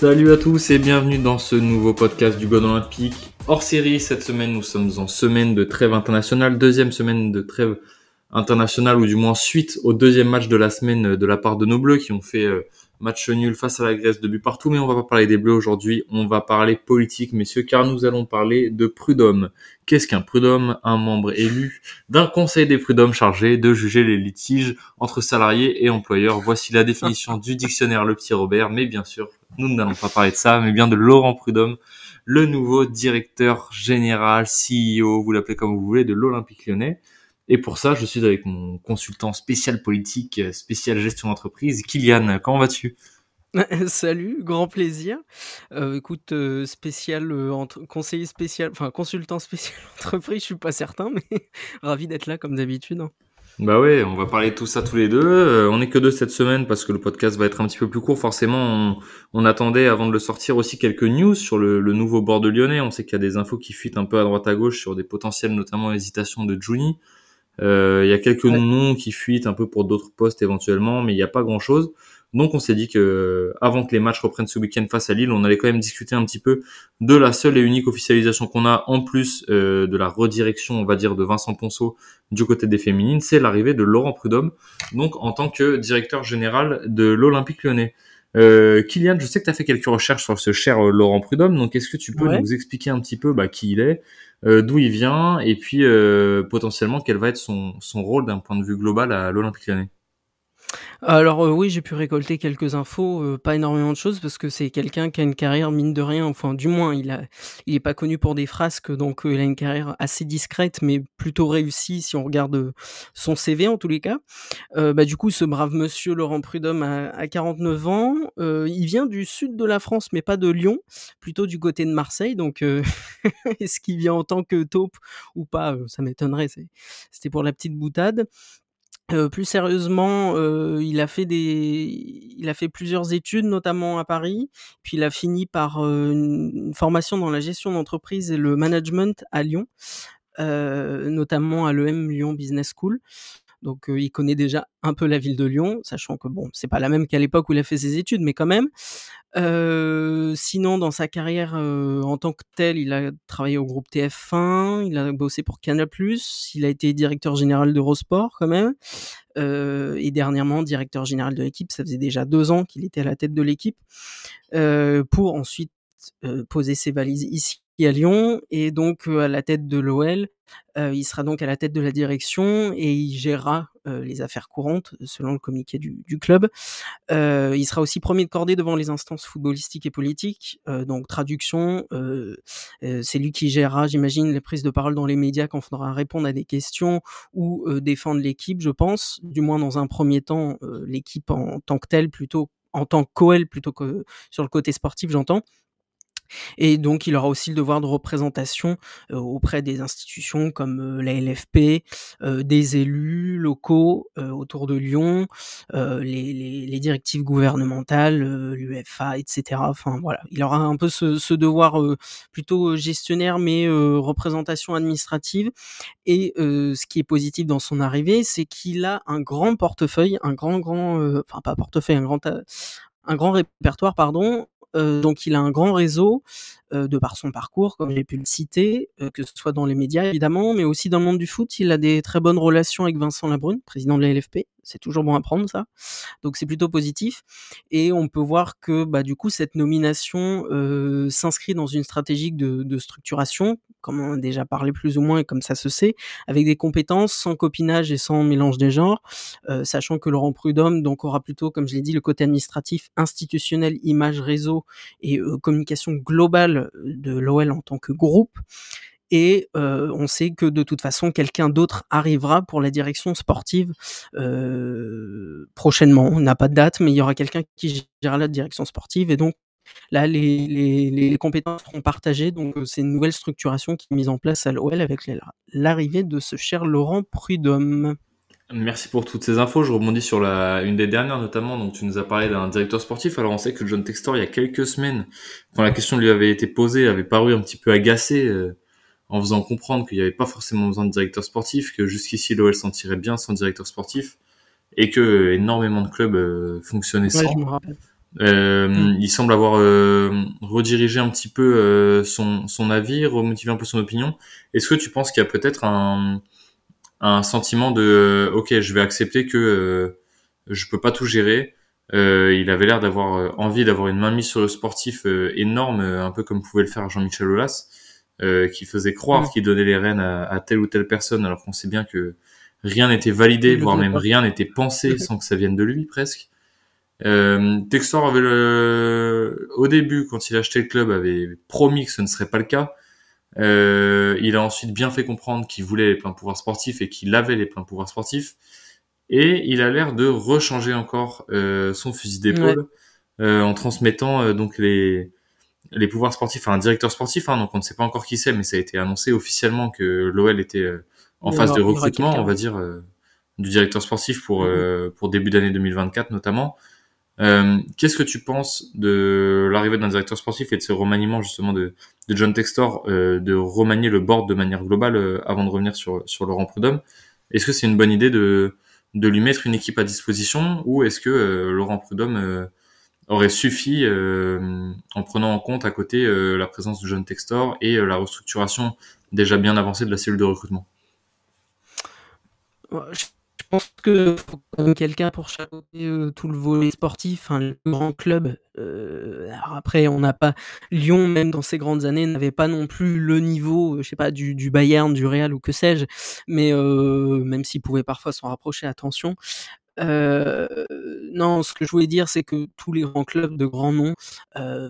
Salut à tous et bienvenue dans ce nouveau podcast du God Olympique. Hors série, cette semaine, nous sommes en semaine de trêve internationale, deuxième semaine de trêve internationale, ou du moins suite au deuxième match de la semaine de la part de nos Bleus qui ont fait euh, match nul face à la Grèce de but partout. Mais on va pas parler des Bleus aujourd'hui, on va parler politique, messieurs, car nous allons parler de prud'homme. Qu'est-ce qu'un prud'homme? Un membre élu d'un conseil des prud'hommes chargé de juger les litiges entre salariés et employeurs. Voici la définition du dictionnaire Le Petit Robert, mais bien sûr, nous n'allons pas parler de ça, mais bien de Laurent Prudhomme, le nouveau directeur général, CEO, vous l'appelez comme vous voulez, de l'Olympique lyonnais. Et pour ça, je suis avec mon consultant spécial politique, spécial gestion d'entreprise, Kylian. Comment vas-tu? Salut, grand plaisir. Euh, écoute, euh, spécial euh, conseiller spécial, enfin consultant spécial entreprise, je suis pas certain, mais ravi d'être là comme d'habitude. Bah ouais, on va parler de tout ça tous les deux. Euh, on est que deux cette semaine parce que le podcast va être un petit peu plus court. Forcément, on, on attendait avant de le sortir aussi quelques news sur le, le nouveau bord de Lyonnais. On sait qu'il y a des infos qui fuitent un peu à droite à gauche sur des potentielles, notamment hésitations de Juni. Euh, il y a quelques Ouais. noms qui fuitent un peu pour d'autres postes éventuellement, mais il n'y a pas grand chose. Donc on s'est dit que avant que les matchs reprennent ce week-end face à Lille, on allait quand même discuter un petit peu de la seule et unique officialisation qu'on a en plus euh, de la redirection, on va dire, de Vincent Ponceau du côté des féminines, c'est l'arrivée de Laurent Prudhomme, donc en tant que directeur général de l'Olympique lyonnais. Euh, Kylian, je sais que tu as fait quelques recherches sur ce cher euh, Laurent Prudhomme, donc est-ce que tu peux Ouais. nous expliquer un petit peu bah, qui il est, euh, d'où il vient, et puis euh, potentiellement quel va être son, son rôle d'un point de vue global à l'Olympique lyonnais? Alors euh, oui, j'ai pu récolter quelques infos, euh, pas énormément de choses parce que c'est quelqu'un qui a une carrière mine de rien, enfin du moins il a, est pas connu pour des frasques, donc euh, il a une carrière assez discrète mais plutôt réussie si on regarde son CV en tous les cas. Bah du coup, ce brave monsieur Laurent Prudhomme a, a 49 ans, il vient du sud de la France mais pas de Lyon, plutôt du côté de Marseille, donc est-ce qu'il vient en tant que taupe ou pas, ça m'étonnerait, c'était pour la petite boutade. Heu, plus sérieusement, heu, il a fait des il a fait plusieurs études, notamment à Paris, puis il a fini par, heu, une formation dans la gestion d'entreprise et le management à Lyon, notamment à l'EM Lyon Business School. Donc, heu, il connaît déjà un peu la ville de Lyon, sachant que bon, c'est pas la même qu'à l'époque où il a fait ses études, mais quand même. Heu, sinon dans sa carrière, heu, en tant que tel, il a travaillé au groupe TF1, il a bossé pour Canal+, il a été directeur général d'Eurosport quand même, et dernièrement directeur général de l'équipe. Ça faisait déjà 2 ans qu'il était à la tête de l'équipe, pour ensuite, poser ses valises ici à Lyon et donc à la tête de l'OL. Il sera donc à la tête de la direction et il gérera, les affaires courantes selon le communiqué du club. Il sera aussi premier de cordée devant les instances footballistiques et politiques, donc traduction, c'est lui qui gérera, j'imagine, les prises de parole dans les médias quand il faudra répondre à des questions ou défendre l'équipe, je pense. Du moins dans un premier temps, l'équipe en tant que telle plutôt en tant qu'OL plutôt que sur le côté sportif, j'entends. Et donc il aura aussi le devoir de représentation, auprès des institutions comme, la LFP, des élus locaux, autour de Lyon, les directives gouvernementales, heu, l'UEFA et cetera. Enfin voilà, il aura un peu ce ce devoir, plutôt, gestionnaire mais, représentation administrative et ce qui est positif dans son arrivée, c'est qu'il a un grand portefeuille, un grand grand, enfin pas portefeuille, un grand, un grand répertoire pardon, heu, donc il a un grand réseau, heu, de par son parcours comme j'ai pu le citer, heu, que ce soit dans les médias évidemment, mais aussi dans le monde du foot. Il a des très bonnes relations avec Vincent Labrune, président de la LFP. C'est toujours bon à prendre ça, donc c'est plutôt positif. Et on peut voir que, bah, du coup cette nomination, heu, s'inscrit dans une stratégie de structuration, comme on a déjà parlé plus ou moins et comme ça se sait, avec des compétences sans copinage et sans mélange des genres, heu, sachant que Laurent Prudhomme donc aura plutôt, comme je l'ai dit, le côté administratif, institutionnel, image, réseau et heu, communication globale de l'OL en tant que groupe et heu, on sait que de toute façon quelqu'un d'autre arrivera pour la direction sportive, heu, prochainement. On n'a pas de date, mais il y aura quelqu'un qui gérera la direction sportive et donc là les compétences seront partagées donc heu, c'est une nouvelle structuration qui est mise en place à l'OL avec la l'arrivée de ce cher Laurent Prudhomme. Merci pour toutes ces infos. Je rebondis sur la, une des dernières notamment. Donc, tu nous as parlé d'un directeur sportif. Alors, on sait que John Textor, il y a quelques semaines, quand la question lui avait été posée, avait paru un petit peu agacé euh, en faisant comprendre qu'il n'y avait pas forcément besoin de directeur sportif, que jusqu'ici l'OL s'en tirait bien sans directeur sportif et que euh, énormément de clubs euh, fonctionnaient sans. Euh, Il semble avoir redirigé un petit peu son, son avis, remotivé un peu son opinion. Est-ce que tu penses qu'il y a peut-être un, un sentiment de ok, je vais accepter que je peux pas tout gérer. il avait l'air d'avoir envie d'avoir une mainmise sur le sportif énorme, un peu comme pouvait le faire Jean-Michel Aulas. Euh, qui faisait croire mm. qu'il donnait les rênes à, telle ou telle personne, alors qu'on sait bien que rien n'était validé, voire même rien n'était pensé sans que ça vienne de lui presque. Euh, Textor avait le... au début, quand il a acheté le club, avait promis que ce ne serait pas le cas. Euh, il a ensuite bien fait comprendre qu'il voulait les pleins pouvoirs sportifs et qu'il avait les pleins pouvoirs sportifs. Et il a l'air de rechanger encore euh, son fusil d'épaule euh, en transmettant euh, donc les les pouvoirs sportifs à un directeur sportif, hein, donc on ne sait pas encore qui c'est, mais ça a été annoncé officiellement que l'OL était euh, en phase de recrutement, on va dire, euh, du directeur sportif pour, mm-hmm. euh, pour début d'année 2024 notamment. Qu'est-ce que tu penses de l'arrivée d'un directeur sportif et de ce remaniement justement de, de John Textor, de remanier le board de manière globale avant de revenir sur, sur Laurent Prudhomme? Est-ce que c'est une bonne idée de, de lui mettre une équipe à disposition ou est-ce que Laurent Prudhomme aurait suffi euh, en prenant en compte à côté euh, la présence de John Textor et euh, la restructuration déjà bien avancée de la cellule de recrutement. Je pense que quelqu'un pour chapeauter tout le volet sportif, hein, le grand club. après, on n'a pas Lyon, même dans ses grandes années, n'avait pas non plus le niveau, je sais pas, du, du Bayern, du Real ou que sais-je. Mais même s'il pouvait parfois s'en rapprocher, attention. Non, ce que je voulais dire, c'est que tous les grands clubs de grands noms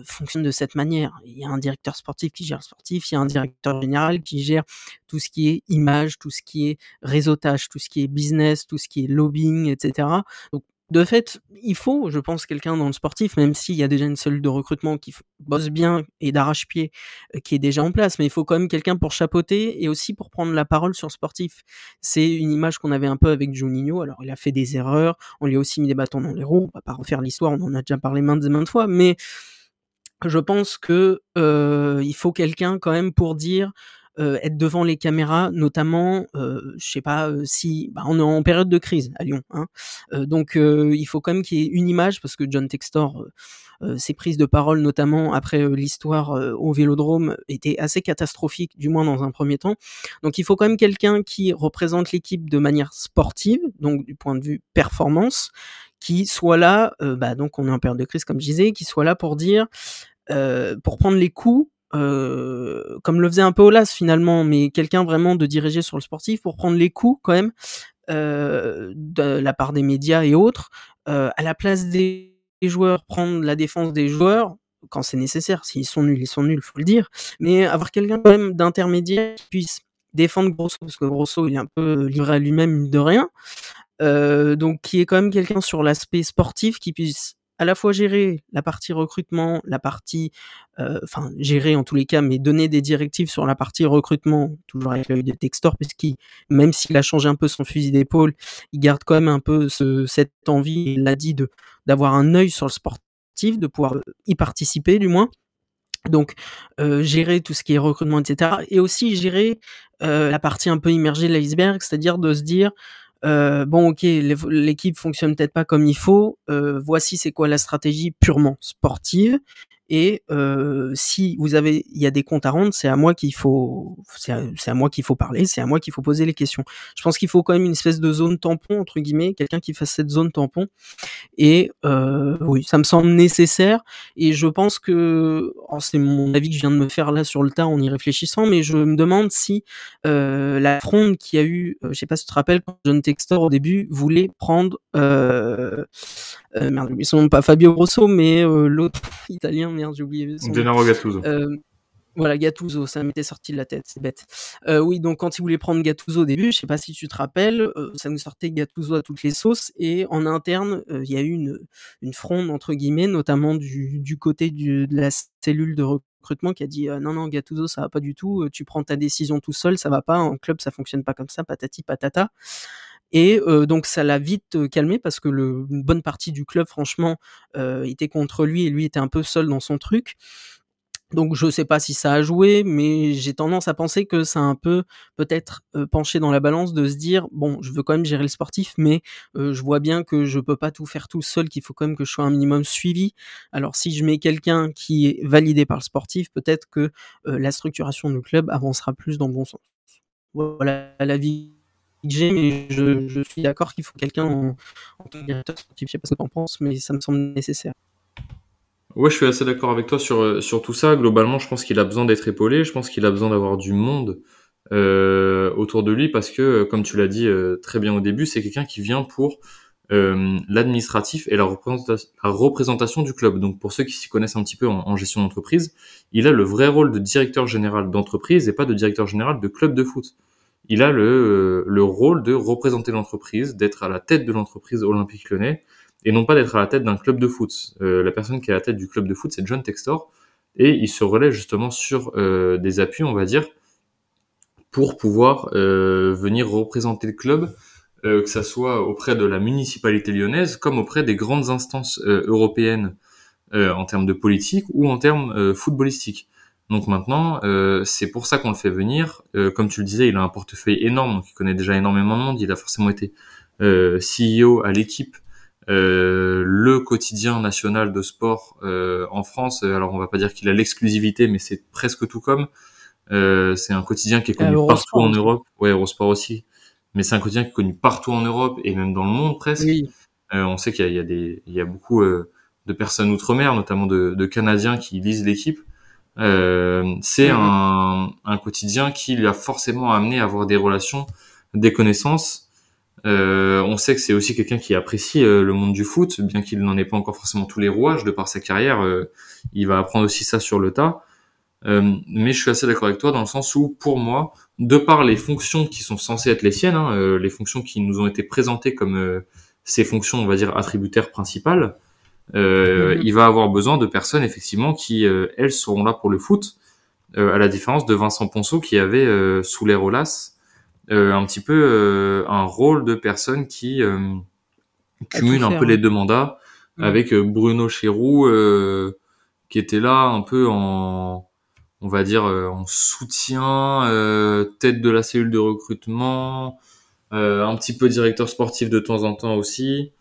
fonctionnent de cette manière. Il y a un directeur sportif qui gère le sportif, il y a un directeur général qui gère tout ce qui est image, tout ce qui est réseautage, tout ce qui est business, tout ce qui est lobbying, etc. Donc de fait, il faut, je pense, quelqu'un dans le sportif, même s'il y a déjà une cellule de recrutement qui bosse bien et d'arrache-pied euh, qui est déjà en place, mais il faut quand même quelqu'un pour chapeauter et aussi pour prendre la parole sur sportif. C'est une image qu'on avait un peu avec Juninho. Alors, il a fait des erreurs, on lui a aussi mis des bâtons dans les roues. On va pas refaire l'histoire, on en a déjà parlé maintes et maintes fois, mais je pense que euh, il faut quelqu'un quand même pour dire euh, être devant les caméras, notamment, euh, je sais pas euh, si bah, on est en période de crise à Lyon, hein, euh, donc il faut quand même qu'il y ait une image parce que John Textor, ses prises de parole, notamment après l'histoire au Vélodrome, étaient assez catastrophiques, du moins dans un premier temps. Donc il faut quand même quelqu'un qui représente l'équipe de manière sportive, donc du point de vue performance, qui soit là, bah, donc on est en période de crise comme je disais, qui soit là pour dire, pour prendre les coups euh, comme le faisait un peu Olas finalement, mais quelqu'un vraiment de diriger sur le sportif pour prendre les coups quand même euh, de la part des médias et autres, euh, à la place des joueurs, prendre la défense des joueurs quand c'est nécessaire. S'ils sont nuls, ils sont nuls, faut le dire. Mais avoir quelqu'un quand même d'intermédiaire qui puisse défendre Grosso, parce que Grosso il est un peu livré à lui-même de rien. Donc qui est quand même quelqu'un sur l'aspect sportif qui puisse à la fois gérer la partie recrutement, la partie, euh, enfin gérer en tous les cas, mais donner des directives sur la partie recrutement, toujours avec l'œil de Textor, puisqu'il, même s'il a changé un peu son fusil d'épaule, il garde quand même un peu ce, cette envie, il l'a dit, d'avoir un œil sur le sportif, de pouvoir y participer du moins. Donc euh, gérer tout ce qui est recrutement, etc. Et aussi gérer euh, la partie un peu immergée de l'iceberg, c'est-à-dire de se dire euh, bon, ok, l'équipe fonctionne peut-être pas comme il faut. Euh, voici c'est quoi la stratégie purement sportive. Et euh, si vous avez, il y a des comptes à rendre, c'est à moi qu'il faut, c'est à, moi qu'il faut parler, c'est à moi qu'il faut poser les questions. Je pense qu'il faut quand même une espèce de zone tampon entre guillemets, quelqu'un qui fasse cette zone tampon. Et euh, oui, ça me semble nécessaire. Et je pense que, oh, c'est mon avis que je viens de me faire là sur le tas en y réfléchissant, mais je me demande si euh, la fronde qui a eu, je sais pas si tu te rappelles, John Textor au début voulait prendre, merde, ils sont pas Fabio Grosso, mais l'autre italien j'ai oublié son Gennaro Gattuso. Euh, voilà, Gattuso, ça m'était sorti de la tête, c'est bête. Euh, oui, donc quand il voulait prendre Gattuso au début, je sais pas si tu te rappelles, euh, ça nous sortait Gattuso à toutes les sauces, et en interne, il y a eu une, une fronde, entre guillemets, notamment du, du côté du, de la cellule de recrutement qui a dit non, non, Gattuso, ça va pas du tout, tu prends ta décision tout seul, ça va pas, en club, ça fonctionne pas comme ça, patati patata. Et euh, donc ça l'a vite euh, calmé parce que une bonne partie du club, franchement, euh, était contre lui et lui était un peu seul dans son truc. Donc je sais pas si ça a joué, mais j'ai tendance à penser que ça a un peu peut-être penché dans la balance de se dire bon, je veux quand même gérer le sportif, mais je vois bien que je peux pas tout faire tout seul, qu'il faut quand même que je sois un minimum suivi. Alors si je mets quelqu'un qui est validé par le sportif, peut-être que la structuration du club avancera plus dans le bon sens. Voilà la vie mais je, suis d'accord qu'il faut quelqu'un en, tant que directeur sportif. Je sais pas que en penses, mais ça me semble nécessaire. Ouais, je suis assez d'accord avec toi sur, euh, sur tout ça. Globalement, je pense qu'il a besoin d'être épaulé. Je pense qu'il a besoin d'avoir du monde euh, autour de lui parce que, euh, comme tu l'as dit très bien au début, c'est quelqu'un qui vient pour l'administratif et la représentation, du club. Donc, pour ceux qui s'y connaissent un petit peu en gestion d'entreprise, il a le vrai rôle de directeur général d'entreprise et pas de directeur général de club de foot. Il a le, le rôle de représenter l'entreprise, d'être à la tête de l'entreprise olympique lyonnais et non pas d'être à la tête d'un club de foot. Euh, la personne qui est à la tête du club de foot, c'est John Textor, et il se relaie justement sur euh, des appuis, on va dire, pour pouvoir euh, venir représenter le club, euh, que ça soit auprès de la municipalité lyonnaise, comme auprès des grandes instances euh, européennes euh, en termes de politique ou en termes footballistiques. Donc maintenant, c'est pour ça qu'on le fait venir. comme tu le disais, il a un portefeuille énorme, donc il connaît déjà énormément de monde. Il a forcément été CEO à l'équipe euh, le quotidien national de sport euh, en France. Alors on va pas dire qu'il a l'exclusivité, mais c'est presque tout comme. Euh, c'est un quotidien qui est connu partout en Europe. Ouais, Eurosport aussi. Mais c'est un quotidien qui est connu partout en Europe et même dans le monde presque. on sait qu'il y, y a, des, il y a beaucoup de personnes outre-mer, notamment de, de, Canadiens qui lisent l'équipe. C'est un, un, quotidien qui lui a forcément amené à avoir des relations, des connaissances euh, on sait que c'est aussi quelqu'un qui apprécie euh, le monde du foot, bien qu'il n'en ait pas encore forcément tous les rouages de par sa carrière. Euh, il va apprendre aussi ça sur le tas. mais je suis assez d'accord avec toi dans le sens où, pour moi, de par les fonctions qui sont censées être les siennes, hein, les fonctions qui nous ont été présentées comme ses fonctions, on va dire, attributaires principales, mm-hmm. il va avoir besoin de personnes, effectivement, qui, elles, seront là pour le foot, à la différence de Vincent Ponceau qui avait, sous les Rolas, euh, un petit peu euh, un rôle de personne qui euh, cumule un peu les deux mandats avec Bruno Chéroux qui était là un peu en on va dire en soutien, tête de la cellule de recrutement, un petit peu directeur sportif de temps en temps aussi.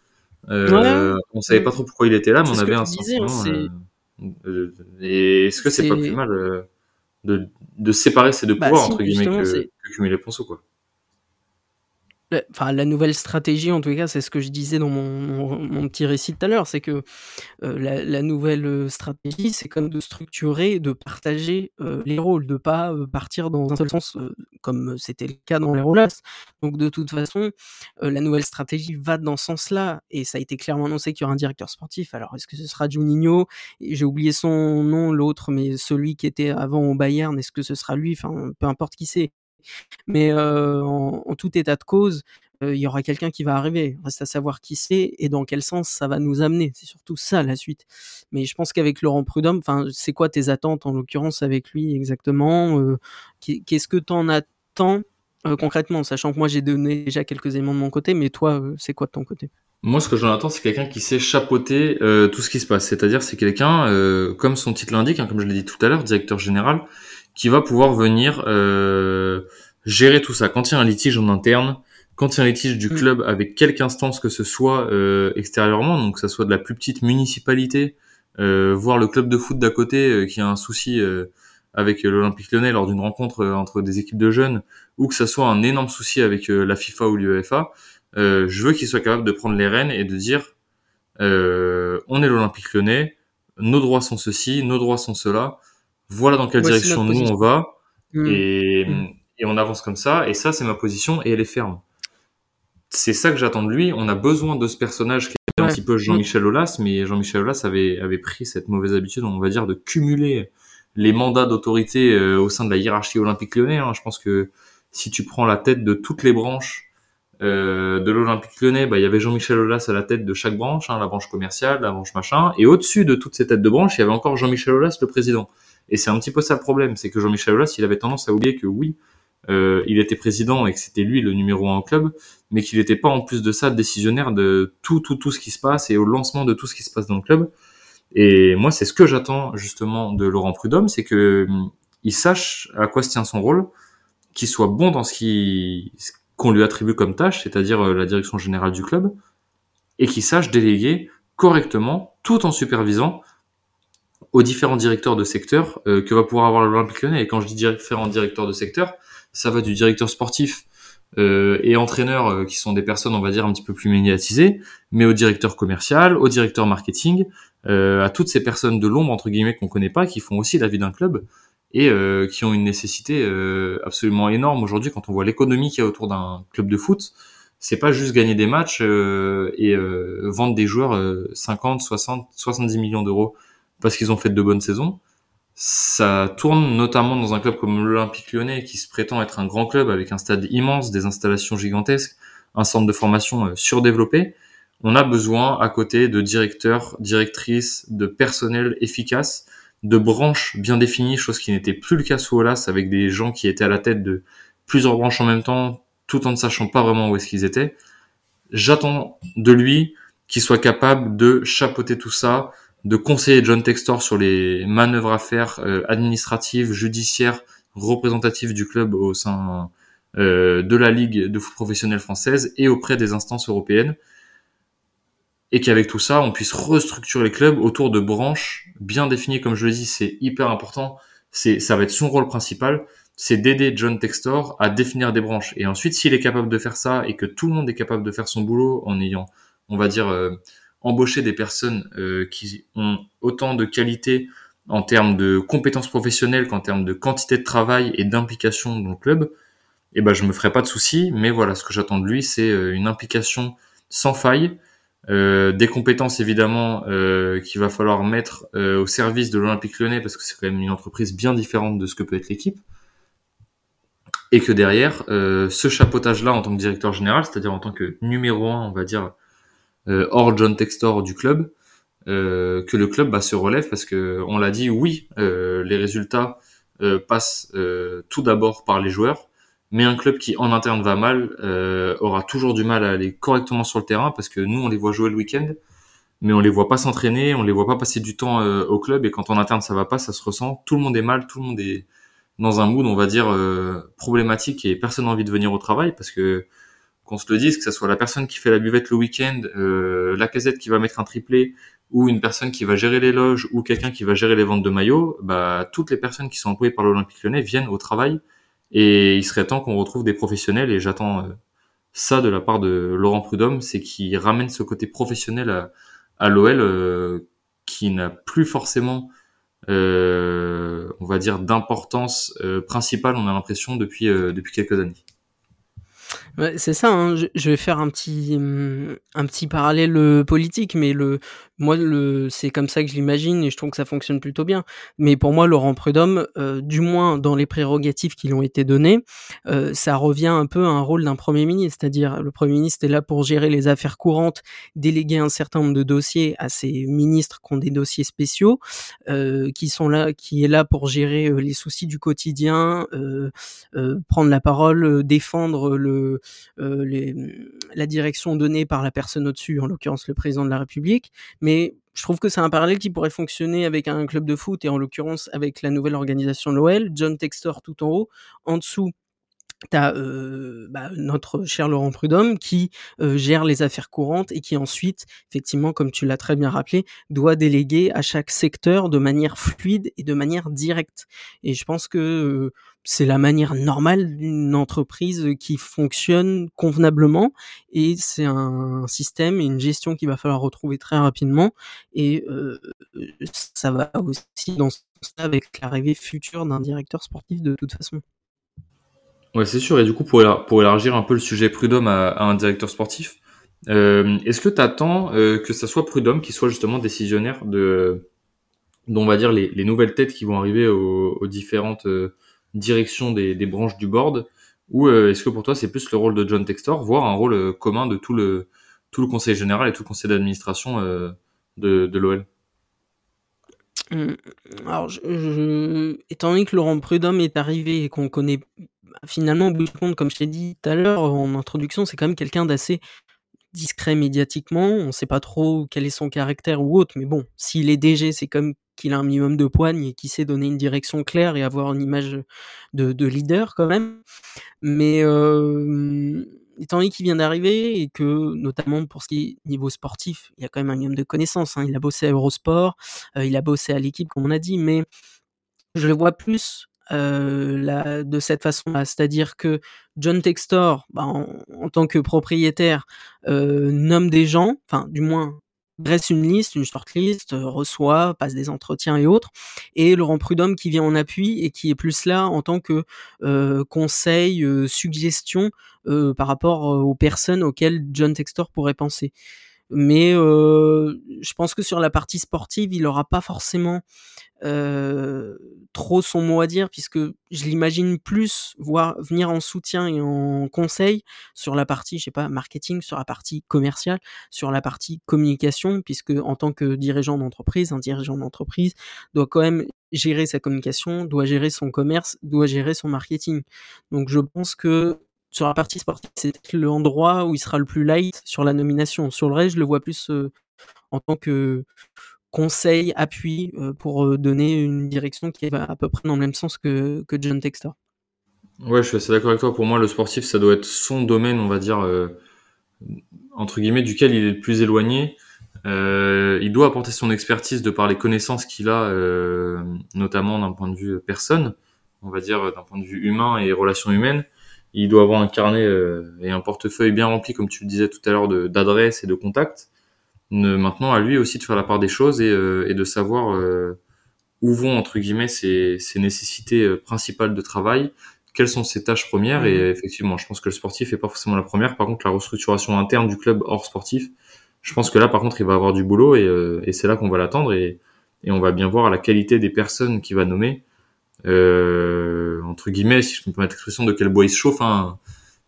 Euh, On savait pas trop pourquoi il était là, mais on avait un sentiment. Hein, et est-ce que c'est pas plus mal de, de séparer ces deux bah, pouvoirs entre guillemets que, que cumuler Ponceau quoi? Enfin la nouvelle stratégie en tout cas c'est ce que je disais dans mon, petit récit tout à l'heure c'est que euh, la, la, nouvelle euh, stratégie c'est comme de structurer de partager euh, les rôles de pas partir dans un seul sens comme c'était le cas dans les rôles donc de toute façon la nouvelle stratégie va dans ce sens là et ça a été clairement annoncé qu'il y aura un directeur sportif. Alors est-ce que ce sera Juninho? J'ai oublié son nom l'autre mais celui qui était avant au Bayern est-ce que ce sera lui? Enfin peu importe qui c'est mais en, tout état de cause, il y aura quelqu'un qui va arriver. Reste à savoir qui c'est et dans quel sens ça va nous amener. C'est surtout ça la suite. Mais je pense qu'avec Laurent Prudhomme, enfin, c'est quoi tes attentes en l'occurrence avec lui exactement Qu'est-ce que tu en attends concrètement, sachant que moi j'ai donné déjà quelques éléments de mon côté, mais toi, c'est quoi de ton côté? Moi, ce que j'en attends, c'est quelqu'un qui sait chapeauter tout ce qui se passe. C'est-à-dire, c'est quelqu'un, comme son titre l'indique, hein, comme je l'ai dit tout à l'heure, directeur général, qui va pouvoir venir euh, gérer tout ça. Quand il y a un litige en interne, quand il y a un litige du mm. club avec quelque instance que ce soit euh, extérieurement, donc que ça soit de la plus petite municipalité, euh, voire le club de foot d'à côté euh, qui a un souci euh, avec l'Olympique Lyonnais lors d'une rencontre entre des équipes de jeunes, ou que ça soit un énorme souci avec la FIFA ou l'UEFA, je veux qu'il soit capable de prendre les rênes et de dire on est l'Olympique Lyonnais, nos droits sont ceci, nos droits sont cela, voilà dans quelle direction nous on va, mmh. Et, mmh. et on avance comme ça, et ça c'est ma position, et elle est ferme. C'est ça que j'attends de lui, on a besoin de ce personnage qui est un petit peu Jean-Michel Aulas, mais Jean-Michel Aulas avait, avait pris cette mauvaise habitude, on va dire, de cumuler les mandats d'autorité euh, au sein de la hiérarchie olympique lyonnais. Hein. Je pense que si tu prends la tête de toutes les branches euh, de l'Olympique lyonnais, bah, il y avait Jean-Michel Aulas à la tête de chaque branche, hein, la branche commerciale, la branche machin, et au-dessus de toutes ces têtes de branche, il y avait encore Jean-Michel Aulas, le président. Et c'est un petit peu ça le problème, c'est que Jean-Michel Aulas, il avait tendance à oublier que oui, euh, il était président et que c'était lui le numéro un au club, mais qu'il n'était pas en plus de ça décisionnaire de tout, tout, tout ce qui se passe et au lancement de tout ce qui se passe dans le club. Et moi, c'est ce que j'attends justement de Laurent Prudhomme, c'est que hum, il sache à quoi se tient son rôle, qu'il soit bon dans ce qui qu'on lui attribue comme tâche, c'est-à-dire euh, la direction générale du club, et qu'il sache déléguer correctement, tout en supervisant aux différents directeurs de secteur euh, que va pouvoir avoir l'Olympique Lyonnais. Et quand je dis différents directeurs de secteur, ça va du directeur sportif euh, et entraîneur euh, qui sont des personnes, on va dire, un petit peu plus médiatisées, mais au directeur commercial, au directeur marketing, euh, à toutes ces personnes de l'ombre, entre guillemets, qu'on connaît pas, qui font aussi la vie d'un club et euh, qui ont une nécessité absolument énorme aujourd'hui quand on voit l'économie qu'il y a autour d'un club de foot. C'est pas juste gagner des matchs et vendre des joueurs 50, 60, 70 millions d'euros parce qu'ils ont fait de bonnes saisons ça tourne notamment dans un club comme l'Olympique lyonnais qui se prétend être un grand club avec un stade immense, des installations gigantesques, un centre de formation euh, surdéveloppé. On a besoin à côté de directeurs, directrices, de personnel efficace, de branches bien définies, chose qui n'était plus le cas sous Olas avec des gens qui étaient à la tête de plusieurs branches en même temps tout en ne sachant pas vraiment où est-ce qu'ils étaient. J'attends de lui qu'il soit capable de chapeauter tout ça, de conseiller John Textor sur les manœuvres à faire euh, administratives, judiciaires, représentatives du club au sein euh, de la Ligue de foot professionnel française et auprès des instances européennes. Et qu'avec tout ça, on puisse restructurer les clubs autour de branches bien définies, comme je le dis, c'est hyper important. C'est, ça va être son rôle principal, c'est d'aider John Textor à définir des branches. Et ensuite, s'il est capable de faire ça et que tout le monde est capable de faire son boulot en ayant, on va dire, euh, embaucher des personnes euh, qui ont autant de qualité en termes de compétences professionnelles qu'en termes de quantité de travail et d'implication dans le club, eh ben je me ferai pas de soucis. Mais voilà, ce que j'attends de lui, c'est euh, une implication sans faille, euh, des compétences évidemment euh, qu'il va falloir mettre au service de l'Olympique Lyonnais parce que c'est quand même une entreprise bien différente de ce que peut être l'équipe. Et que derrière, ce chapeautage-là en tant que directeur général, c'est-à-dire en tant que numéro un, on va dire, euh, hors John Textor du club, euh, que le club bah, se relève parce que on l'a dit, oui, euh, les résultats passent tout d'abord par les joueurs, mais un club qui en interne va mal aura toujours du mal à aller correctement sur le terrain parce que nous on les voit jouer le week-end, mais on les voit pas s'entraîner, on les voit pas passer du temps au club et quand en interne ça va pas, ça se ressent. Tout le monde est mal, tout le monde est dans un mood on va dire problématique et personne n'a envie de venir au travail parce que qu'on se le dise, que ce soit la personne qui fait la buvette le week-end, euh, la casette qui va mettre un triplé, ou une personne qui va gérer les loges, ou quelqu'un qui va gérer les ventes de maillots, bah, toutes les personnes qui sont employées par l'Olympique lyonnais viennent au travail, et il serait temps qu'on retrouve des professionnels, et j'attends euh, ça de la part de Laurent Prudhomme, c'est qu'il ramène ce côté professionnel à, à l'OL, euh, qui n'a plus forcément, euh, on va dire, d'importance principale, on a l'impression, depuis, depuis quelques années c'est ça, hein. je vais faire un petit, mmh, un petit parallèle, euh, politique, mais le moi, le c'est comme ça que je l'imagine et je trouve que ça fonctionne plutôt bien. Mais pour moi, Laurent Prudhomme, euh, du moins dans les prérogatives qui lui ont été données, euh, ça revient un peu à un rôle d'un Premier ministre. C'est-à-dire, le Premier ministre est là pour gérer les affaires courantes, déléguer un certain nombre de dossiers à ses ministres qui ont des dossiers spéciaux, qui sont là qui est là pour gérer, les soucis du quotidien, prendre la parole, défendre le les, la direction donnée par la personne au-dessus, en l'occurrence le président de la République. Mais je trouve que c'est un parallèle qui pourrait fonctionner avec un club de foot et en l'occurrence avec la nouvelle organisation de l'OL. John Textor tout en haut, en dessous T'as bah, notre cher Laurent Prudhomme qui gère les affaires courantes et qui ensuite, effectivement, comme tu l'as très bien rappelé, doit déléguer à chaque secteur de manière fluide et de manière directe. Et je pense que c'est la manière normale d'une entreprise qui fonctionne convenablement et c'est un système et une gestion qu'il va falloir retrouver très rapidement et ça va aussi dans ce sens avec l'arrivée future d'un directeur sportif de toute façon. Ouais, c'est sûr. Et du coup, pour, pour élargir un peu le sujet Prudhomme à, un directeur sportif, euh, est-ce que tu attends euh, que ça soit Prudhomme qui soit justement décisionnaire de, dont on va dire les, les nouvelles têtes qui vont arriver aux, différentes euh, directions des, des, branches du board, ou euh, est-ce que pour toi c'est plus le rôle de John Textor, voire un rôle commun de tout le tout le conseil général et tout le conseil d'administration de, de l'OL hum, alors, je, étant donné que Laurent Prudhomme est arrivé et qu'on connaît finalement, au comme je t'ai dit tout à l'heure en introduction, c'est quand même quelqu'un d'assez discret médiatiquement. On ne sait pas trop quel est son caractère ou autre, mais bon, s'il est DG, c'est comme qu'il a un minimum de poigne et qu'il sait donner une direction claire et avoir une image de, leader quand même. Mais euh, étant donné qu'il vient d'arriver et que, notamment pour ce qui est niveau sportif, il y a quand même un minimum de connaissances. Hein. Il a bossé à Eurosport, euh, il a bossé à l'équipe, comme on a dit, mais je le vois plus euh, de cette façon-là. C'est-à-dire que John Textor, bah, en, tant que propriétaire, euh, nomme des gens, enfin, du moins, dresse une liste, une shortlist, euh, reçoit, passe des entretiens et autres, et Laurent Prudhomme qui vient en appui et qui est plus là en tant que conseil, suggestion par rapport aux personnes auxquelles John Textor pourrait penser. Mais je pense que sur la partie sportive, il n'aura pas forcément trop son mot à dire puisque je l'imagine plus voir venir en soutien et en conseil sur la partie je sais pas marketing sur la partie commerciale sur la partie communication puisque en tant que dirigeant d'entreprise un dirigeant d'entreprise doit quand même gérer sa communication doit gérer son commerce doit gérer son marketing. Donc je pense que sur la partie sportive, c'est l'endroit où il sera le plus light sur la nomination. Sur le reste, je le vois plus en tant que conseil, appui euh, pour euh, donner une direction qui va à peu près dans le même sens que, John Textor. Ouais, je suis assez d'accord avec toi. Pour moi, le sportif, ça doit être son domaine, on va dire, euh, entre guillemets, duquel il est le plus éloigné. il doit apporter son expertise de par les connaissances qu'il a, notamment d'un point de vue personne, on va dire d'un point de vue humain et relations humaines. Il doit avoir un carnet et un portefeuille bien rempli, comme tu le disais tout à l'heure, d'adresses et de contacts. Maintenant à lui aussi de faire la part des choses et, euh, et de savoir euh, où vont entre guillemets ses, ses nécessités euh, principales de travail, quelles sont ses tâches premières. Et mhm. effectivement je pense que le sportif est pas forcément la première. Par contre la restructuration interne du club hors sportif je pense que là par contre il va avoir du boulot et, et c'est là qu'on va l'attendre et, et on va bien voir la qualité des personnes qu'il va nommer euh, entre guillemets si je me permets l'expression de quel bois il se chauffe hein,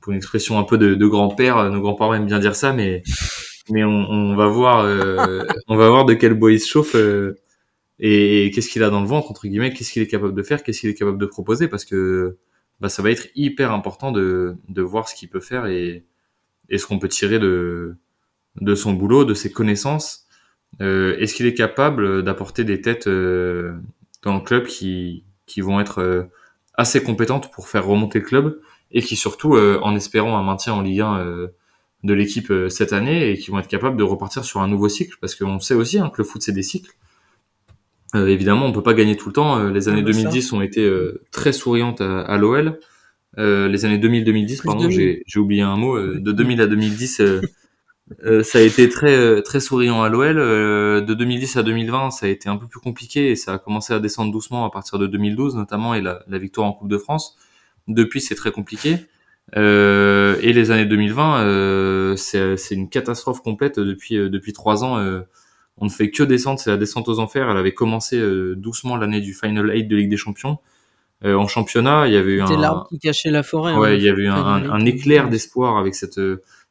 pour une expression un peu de, grand-père nos grands-parents aiment bien dire ça mais mais on, va voir, euh, on va voir de quel bois il se chauffe euh, et, qu'est-ce qu'il a dans le ventre entre guillemets, qu'est-ce qu'il est capable de faire, qu'est-ce qu'il est capable de proposer, parce que bah, ça va être hyper important de, de voir ce qu'il peut faire et, et ce qu'on peut tirer de, de son boulot, de ses connaissances. Euh, Est-ce qu'il est capable d'apporter des têtes euh, dans le club qui, qui vont être euh, assez compétentes pour faire remonter le club et qui surtout, en espérant un maintien en Ligue 1 de l'équipe euh, cette année et qui vont être capables de repartir sur un nouveau cycle parce qu'on sait aussi hein, que le foot c'est des cycles. Euh, évidemment, on peut pas gagner tout le temps. Euh, les années 2010 ont été très souriantes à, l'OL. les années 2000-2010, pardon, j'ai oublié un mot. de 2000 à 2010, ça a été très très souriant à l'OL. de 2010 à 2020, ça a été un peu plus compliqué et ça a commencé à descendre doucement à partir de 2012 notamment et la, la victoire en Coupe de France. Depuis, c'est très compliqué. Euh, et les années 2020, euh, c'est une catastrophe complète depuis euh, depuis trois ans. Euh, on ne fait que descendre, c'est la descente aux enfers. Elle avait commencé euh, doucement l'année du Final 8 de Ligue des Champions. en championnat, il y avait eu un l'arbre qui cachait la forêt. Ouais, hein, il y avait eu un, un, éclair d'espoir avec cette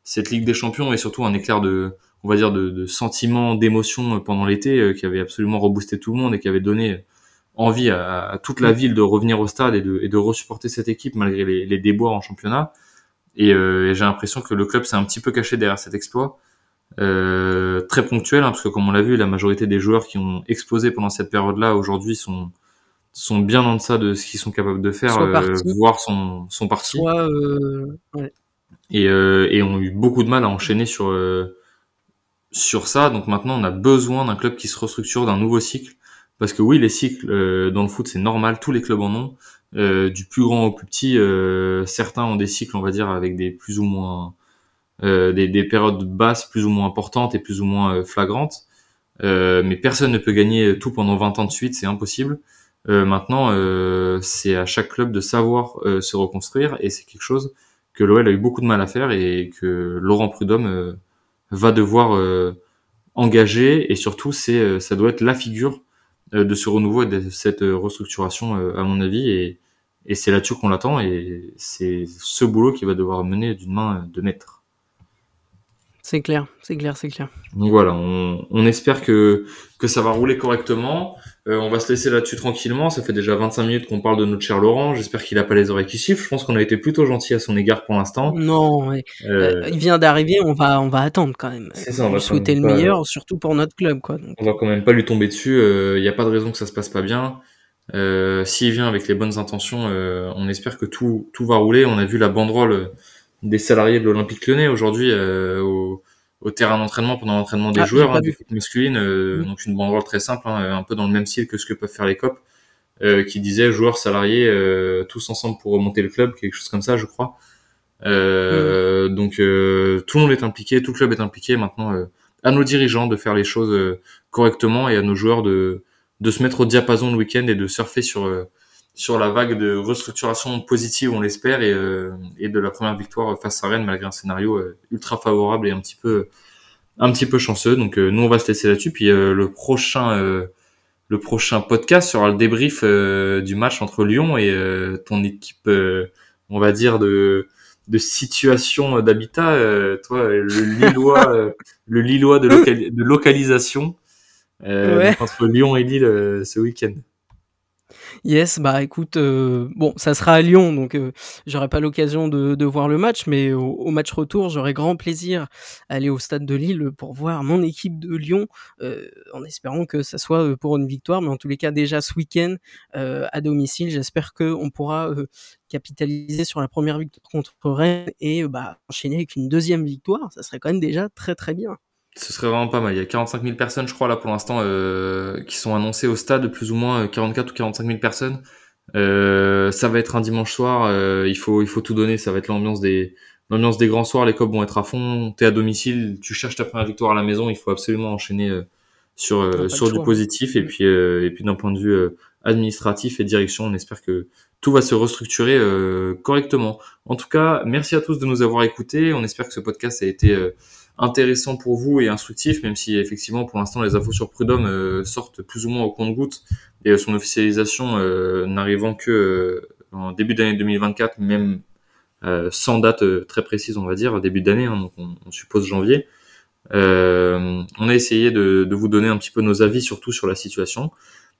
cette Ligue des Champions et surtout un éclair de on va dire de, de sentiment, d'émotion pendant l'été qui avait absolument reboosté tout le monde et qui avait donné envie à, toute la ville de revenir au stade et de, et de resupporter cette équipe malgré les, les déboires en championnat. Et, euh, j'ai l'impression que le club s'est un petit peu caché derrière cet exploit. Euh, très ponctuel, hein, parce que comme on l'a vu, la majorité des joueurs qui ont explosé pendant cette période-là aujourd'hui sont sont bien en deçà de ce qu'ils sont capables de faire, euh, voire sont sont partis. Soit, euh, ouais. Et euh, et ont eu beaucoup de mal à enchaîner sur euh, sur ça. Donc maintenant, on a besoin d'un club qui se restructure, d'un nouveau cycle parce que oui, les cycles euh, dans le foot, c'est normal, tous les clubs en ont. Euh, du plus grand au plus petit, euh, certains ont des cycles, on va dire, avec des plus ou moins des, des, périodes basses plus ou moins importantes et plus ou moins flagrantes. mais personne ne peut gagner tout pendant 20 ans de suite, c'est impossible. maintenant, c'est à chaque club de savoir se reconstruire et c'est quelque chose que l'OL a eu beaucoup de mal à faire et que Laurent Prudhomme va devoir engager et surtout c'est ça doit être la figure euh, de ce renouveau et de cette euh, restructuration, euh, à mon avis. Et, et c'est là-dessus qu'on l'attend. Et c'est ce boulot qui va devoir mener d'une main de maître. C'est clair, c'est clair, c'est clair. Donc voilà, on, on, espère que, que ça va rouler correctement. Euh, on va se laisser là-dessus tranquillement. Ça fait déjà 25 minutes qu'on parle de notre cher Laurent. J'espère qu'il a pas les oreilles qui sifflent. Je pense qu'on a été plutôt gentil à son égard pour l'instant. Non, euh, il vient d'arriver. On va, on va attendre quand même. C'est ça. On va lui souhaiter le meilleur, surtout pour notre club, quoi. On va quand même pas lui tomber dessus. Il n'y a pas de raison que ça se passe pas bien. S'il vient avec les bonnes intentions, on espère que tout, tout va rouler. On a vu la banderole des salariés de l'Olympique Lyonnais aujourd'hui au au terrain d'entraînement pendant l'entraînement des ah, joueurs hein, du foot masculine. Euh, donc une banderole très simple, hein, un peu dans le même style que ce que peuvent faire les COP, euh, qui disait joueurs salariés euh, tous ensemble pour remonter le club, quelque chose comme ça, je crois. Euh, Donc tout le monde est impliqué, tout le club est impliqué. Maintenant, à nos dirigeants de faire les choses correctement et à nos joueurs de de se mettre au diapason le week-end et de surfer sur sur la vague de restructuration positive, on l'espère, et, euh, et, de la première victoire face à Rennes malgré un scénario euh, ultra favorable et un petit peu un petit peu chanceux. Donc euh, nous on va se laisser là-dessus. Puis le prochain le prochain podcast sera le débrief du match entre Lyon et ton équipe, on va dire de de situation d'habitat. toi, le Lillois, le Lillois de, de localisation entre Lyon et Lille ce week-end. Yes, bah écoute, euh, bon, ça sera à Lyon, donc euh, j'aurai pas l'occasion de, voir le match, mais au, match retour, j'aurai grand plaisir à aller au stade de Lille pour voir mon équipe de Lyon, euh, en espérant que ça soit euh, pour une victoire, mais en tous les cas déjà ce week-end à domicile, j'espère qu'on pourra capitaliser sur la première victoire contre Rennes et bah, enchaîner avec une deuxième victoire, ça serait quand même déjà très très bien. Ce serait vraiment pas mal. Il y a 45 000 personnes, je crois, là pour l'instant, euh, qui sont annoncées au stade, plus ou moins 44 euh, ou 45 000 personnes. Euh, ça va être un dimanche soir. Euh, il faut, il faut tout donner. Ça va être l'ambiance des, l'ambiance des grands soirs. Les copes vont être à fond. T'es à domicile, tu cherches ta première victoire à la maison. Il faut absolument enchaîner euh, sur sur du positif. Et puis, et puis d'un point de vue administratif et direction, on espère que tout va se restructurer correctement. En tout cas, merci à tous de nous avoir écoutés. On espère que ce podcast a été intéressant pour vous et instructif, même si effectivement pour l'instant les infos sur Prud'homme euh, sortent plus ou moins au compte-goutte et son officialisation euh, n'arrivant que euh, en début d'année 2024, même sans date très précise on va dire, début d'année, hein, donc on, suppose janvier. on a essayé de, vous donner un petit peu nos avis surtout sur la situation.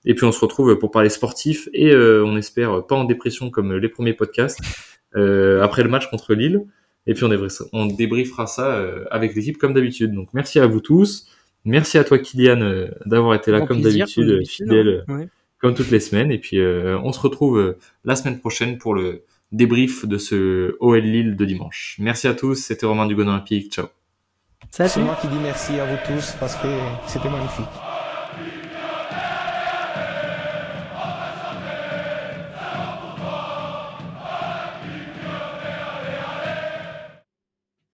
Et puis on se retrouve pour parler sportif et on espère pas en dépression comme les premiers podcasts après le match contre Lille. Et puis on débriefera, on débriefera ça euh, avec l'équipe comme d'habitude. Donc merci à vous tous. Merci à toi Kylian euh, d'avoir été là comme d'habitude, fidèle hein. comme toutes les semaines. Et puis euh, on se retrouve la semaine prochaine pour le débrief de ce OL Lille de dimanche. Merci à tous. C'était Romain Dugon Olympique. Ciao. C'est moi qui dis merci à vous tous parce que c'était magnifique.